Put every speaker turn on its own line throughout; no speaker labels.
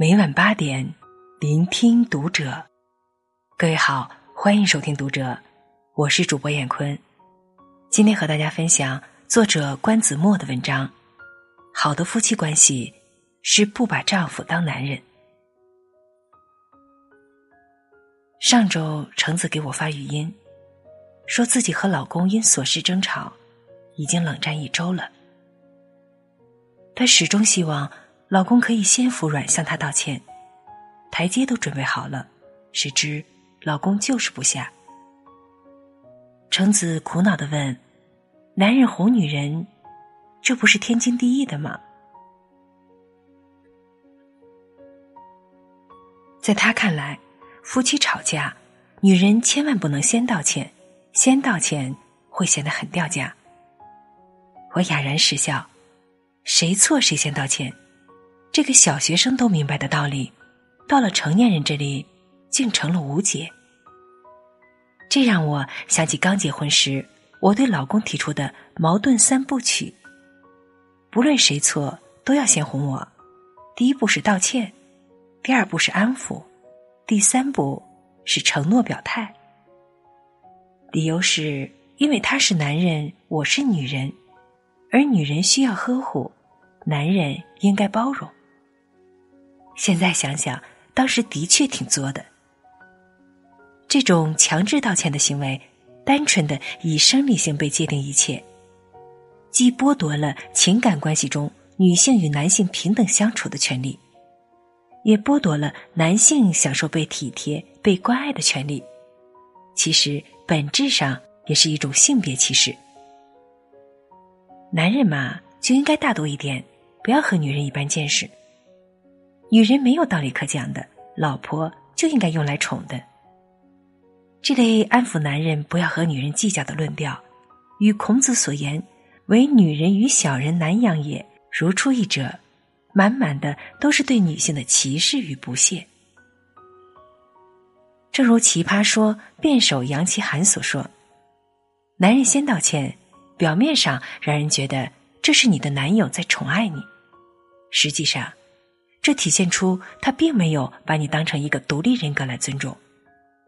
每晚八点，聆听读者。各位好，欢迎收听读者，我是主播艳坤。今天和大家分享作者关子墨的文章。好的夫妻关系是不把丈夫当男人。上周橙子给我发语音，说自己和老公因琐事争吵，已经冷战一周了。她始终希望。老公可以先服软向她道歉，台阶都准备好了，谁知老公就是不下。橙子苦恼的问：“男人哄女人，这不是天经地义的吗？”在他看来，夫妻吵架，女人千万不能先道歉，先道歉会显得很掉价。我哑然失笑，谁错谁先道歉。这个小学生都明白的道理，到了成年人这里，竟成了无解。这让我想起刚结婚时我对老公提出的矛盾三部曲：不论谁错，都要先哄我。第一步是道歉，第二步是安抚，第三步是承诺表态。理由是因为他是男人，我是女人，而女人需要呵护，男人应该包容。现在想想，当时的确挺作的。这种强制道歉的行为，单纯的以生理性被界定一切，既剥夺了情感关系中女性与男性平等相处的权利，也剥夺了男性享受被体贴、被关爱的权利。其实本质上也是一种性别歧视。男人嘛，就应该大度一点，不要和女人一般见识。女人没有道理可讲的，老婆就应该用来宠的。这类安抚男人不要和女人计较的论调，与孔子所言“唯女人与小人难养也”如出一辙，满满的都是对女性的歧视与不屑。正如《奇葩说》辩手杨奇涵所说：“男人先道歉，表面上让人觉得这是你的男友在宠爱你，实际上。”这体现出他并没有把你当成一个独立人格来尊重，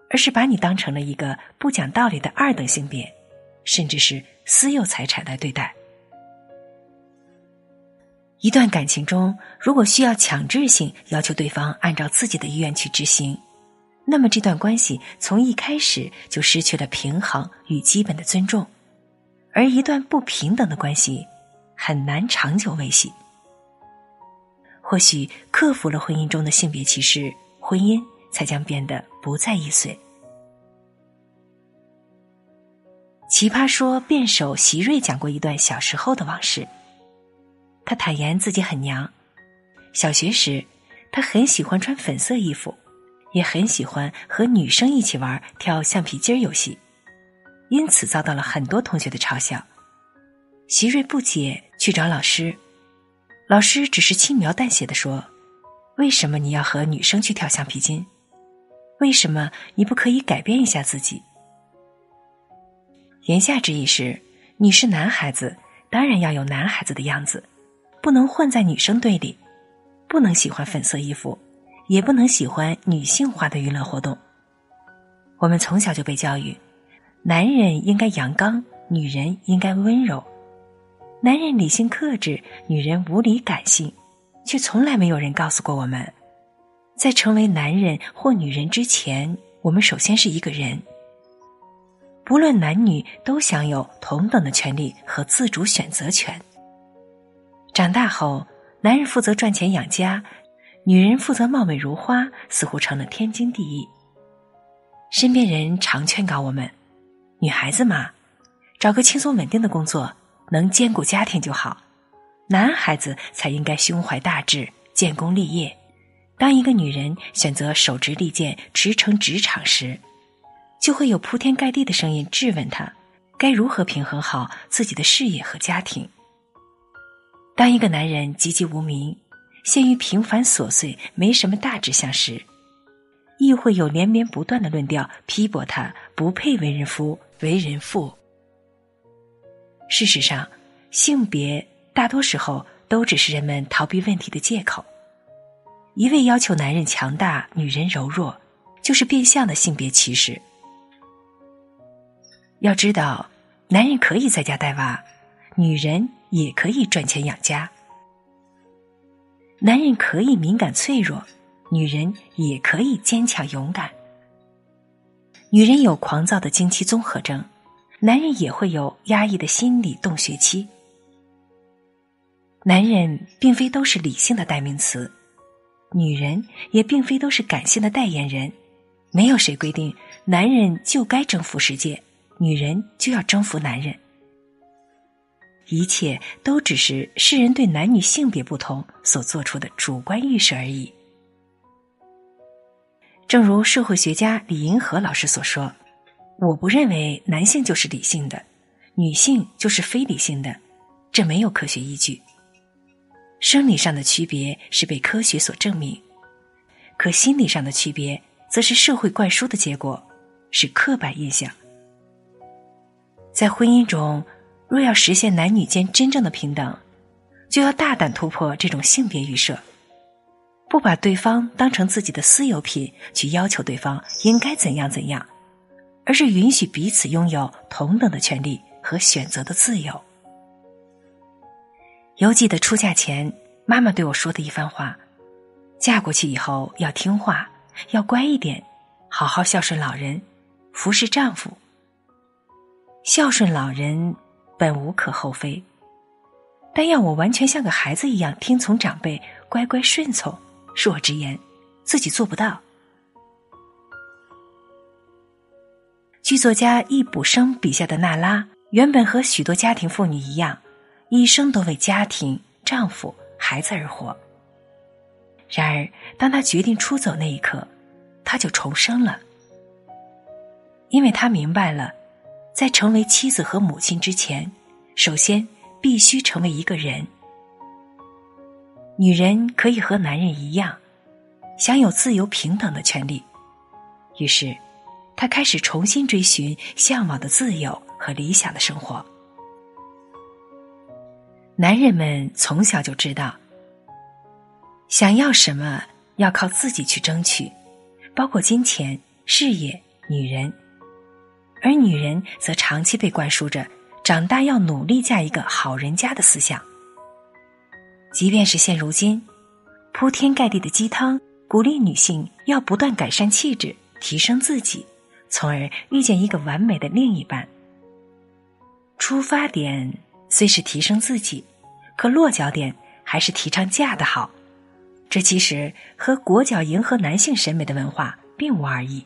而是把你当成了一个不讲道理的二等性别，甚至是私有财产来对待。一段感情中，如果需要强制性要求对方按照自己的意愿去执行，那么这段关系从一开始就失去了平衡与基本的尊重，而一段不平等的关系很难长久维系。或许克服了婚姻中的性别歧视，婚姻才将变得不再易碎。奇葩说辩手席瑞讲过一段小时候的往事。他坦言自己很娘，小学时他很喜欢穿粉色衣服，也很喜欢和女生一起玩跳橡皮筋游戏，因此遭到了很多同学的嘲笑。席瑞不解，去找老师。老师只是轻描淡写的说：“为什么你要和女生去跳橡皮筋？为什么你不可以改变一下自己？”言下之意是，你是男孩子，当然要有男孩子的样子，不能混在女生堆里，不能喜欢粉色衣服，也不能喜欢女性化的娱乐活动。我们从小就被教育，男人应该阳刚，女人应该温柔。男人理性克制，女人无理感性，却从来没有人告诉过我们，在成为男人或女人之前，我们首先是一个人。不论男女，都享有同等的权利和自主选择权。长大后，男人负责赚钱养家，女人负责貌美如花，似乎成了天经地义。身边人常劝告我们：女孩子嘛，找个轻松稳定的工作。能兼顾家庭就好，男孩子才应该胸怀大志、建功立业。当一个女人选择手执利剑驰骋职场时，就会有铺天盖地的声音质问她该如何平衡好自己的事业和家庭。当一个男人籍籍无名，陷于平凡琐碎、没什么大志向时，亦会有连绵不断的论调批驳他不配为人夫、为人父。事实上，性别大多时候都只是人们逃避问题的借口。一味要求男人强大，女人柔弱，就是变相的性别歧视。要知道，男人可以在家带娃，女人也可以赚钱养家。男人可以敏感脆弱，女人也可以坚强勇敢。女人有狂躁的经期综合症，男人也会有压抑的心理洞穴期。男人并非都是理性的代名词。女人也并非都是感性的代言人，没有谁规定男人就该征服世界，女人就要征服男人。一切都只是世人对男女性别不同所做出的主观预设而已。正如社会学家李银河老师所说：“我不认为男性就是理性的，女性就是非理性的，这没有科学依据。”生理上的区别是被科学所证明，可心理上的区别则是社会灌输的结果，是刻板印象。在婚姻中，若要实现男女间真正的平等，就要大胆突破这种性别预设，不把对方当成自己的私有品去要求对方应该怎样怎样，而是允许彼此拥有同等的权利和选择的自由。犹记得出嫁前，妈妈对我说的一番话：嫁过去以后要听话，要乖一点，好好孝顺老人，服侍丈夫。孝顺老人本无可厚非，但要我完全像个孩子一样听从长辈，乖乖顺从，恕我直言，自己做不到。剧作家易卜生笔下的娜拉，原本和许多家庭妇女一样。一生都为家庭、丈夫、孩子而活。然而，当他决定出走那一刻，他就重生了，因为他明白了，在成为妻子和母亲之前，首先必须成为一个人。女人可以和男人一样，享有自由平等的权利。于是，他开始重新追寻向往的自由和理想的生活。男人们从小就知道，想要什么要靠自己去争取，包括金钱、事业、女人；而女人则长期被灌输着长大要努力嫁一个好人家的思想。即便是现如今，铺天盖地的鸡汤鼓励女性要不断改善气质、提升自己，从而遇见一个完美的另一半。出发点虽是提升自己。可落脚点还是提倡嫁的好，这其实和裹脚迎合男性审美的文化并无二异。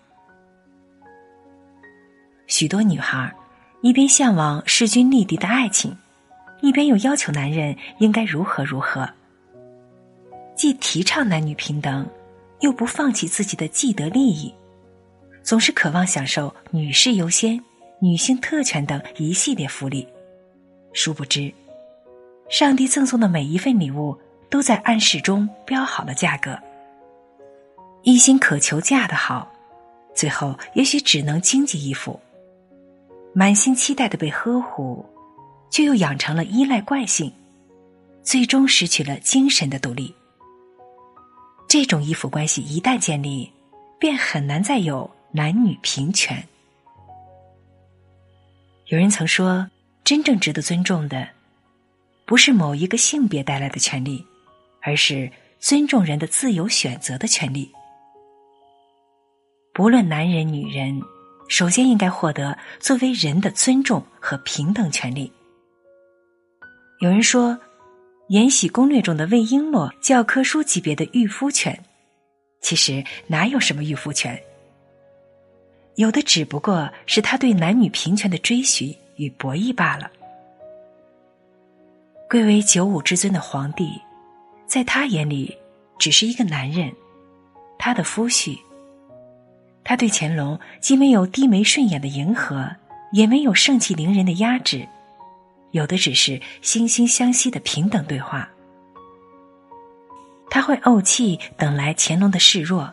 许多女孩一边向往势均力敌的爱情，一边又要求男人应该如何如何，既提倡男女平等，又不放弃自己的既得利益，总是渴望享受女士优先、女性特权等一系列福利，殊不知。上帝赠送的每一份礼物，都在暗示中标好了价格。一心渴求嫁得好，最后也许只能经济依附；满心期待的被呵护，却又养成了依赖惯性，最终失去了精神的独立。这种依附关系一旦建立，便很难再有男女平权。有人曾说，真正值得尊重的。不是某一个性别带来的权利，而是尊重人的自由选择的权利。不论男人女人，首先应该获得作为人的尊重和平等权利。有人说，《延禧攻略》中的魏璎珞教科书级别的御夫权，其实哪有什么御夫权？有的只不过是他对男女平权的追寻与博弈罢了。贵为九五之尊的皇帝，在他眼里只是一个男人，他的夫婿。他对乾隆既没有低眉顺眼的迎合，也没有盛气凌人的压制，有的只是惺惺相惜的平等对话。他会怄气等来乾隆的示弱，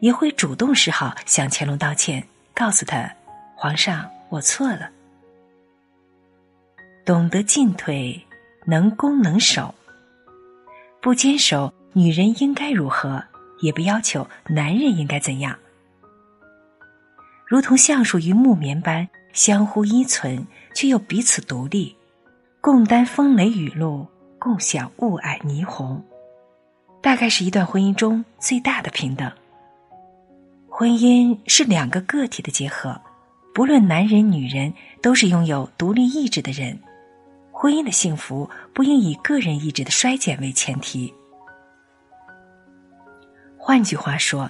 也会主动示好向乾隆道歉，告诉他：“皇上，我错了。”懂得进退。能攻能守，不坚守女人应该如何，也不要求男人应该怎样。如同橡树与木棉般相互依存，却又彼此独立，共担风雷雨露，共享雾霭霓虹，大概是一段婚姻中最大的平等。婚姻是两个个体的结合，不论男人女人，都是拥有独立意志的人。婚姻的幸福不应以个人意志的衰减为前提。换句话说。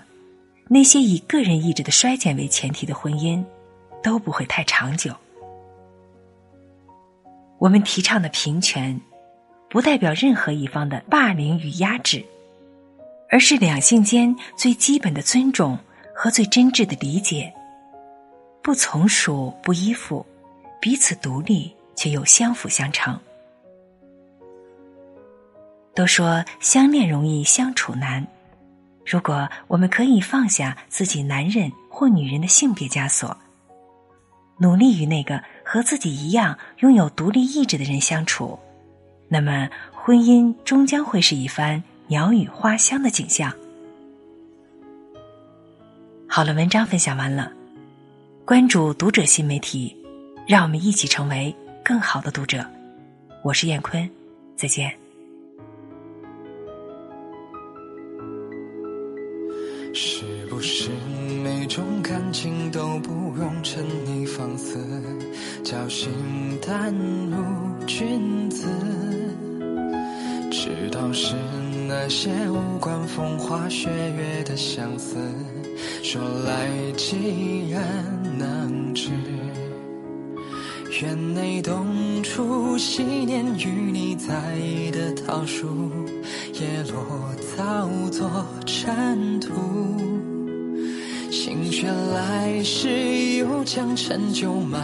那些以个人意志的衰减为前提的婚姻，都不会太长久。我们提倡的平权，不代表任何一方的霸凌与压制，而是两性间最基本的尊重和最真挚的理解，不从属，不依附，彼此独立却又相辅相成。都说相恋容易相处难。如果我们可以放下自己男人或女人的性别枷锁，努力与那个和自己一样拥有独立意志的人相处，那么婚姻终将会是一番鸟语花香的景象。好了，文章分享完了，关注读者新媒体，让我们一起成为更好的读者。我是燕坤，再见。
是不是每种感情都不容沉溺放肆，侥幸淡如君子？知道是那些无关风花雪月的相思，说来几人能知？院内冬初昔年与你栽的桃树。叶落早作尘土，心血来时又将陈酒买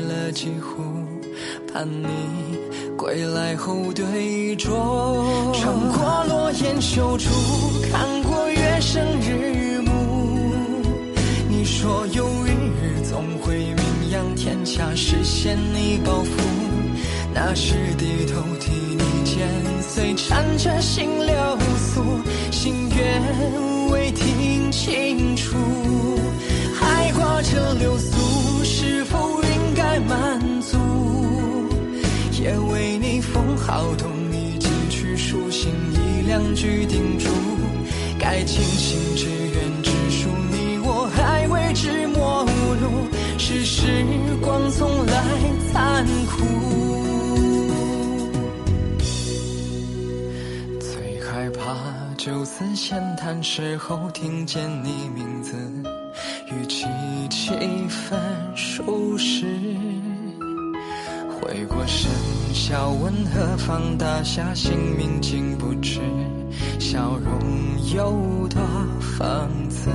了几壶，盼你归来后对酌。穿过落雁修竹，看过月升日。说有一日总会名扬天下，实现你抱负。那时低头替你剪碎，缠着心流苏，心愿未听清楚，还挂着流苏，是否应该满足？也为你封好，同你寄去书信一两句叮嘱，该庆幸只愿是时光从来残酷。最害怕就此闲谈时候，听见你名字，语气几分熟识。回过神，笑问何方大侠，姓名竟不知，笑容有多讽刺。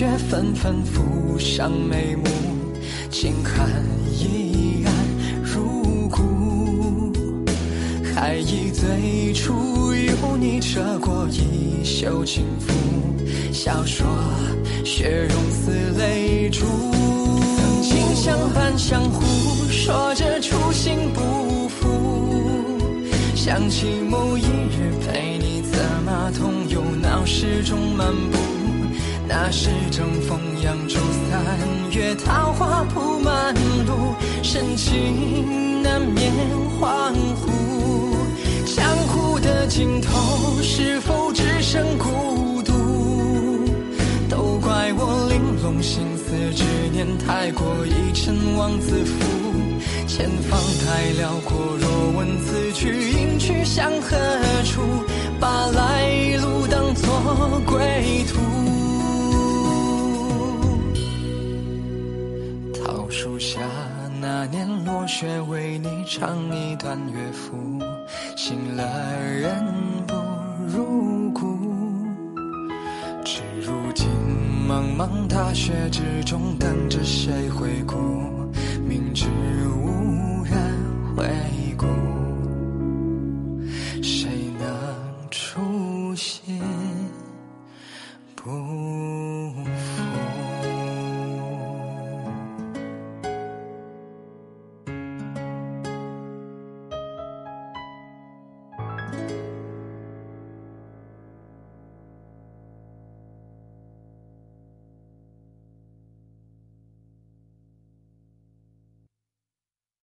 雪纷纷浮上眉目，轻寒依然如故。还忆最初有你扯过衣袖轻拂，笑说雪融似泪珠。曾经相伴相护，说着初心不负。想起某一日陪你策马同游闹市中漫步。那时正逢扬州三月，桃花铺满路，深情难免恍惚。江湖的尽头，是否只剩孤独？都怪我玲珑心思，执念太过，一尘妄自负。前方太辽阔，若问此去应去向何处？那年落雪，为你唱一段乐府。醒了人不入骨，至如今茫茫大雪之中，等着谁回顾？明知。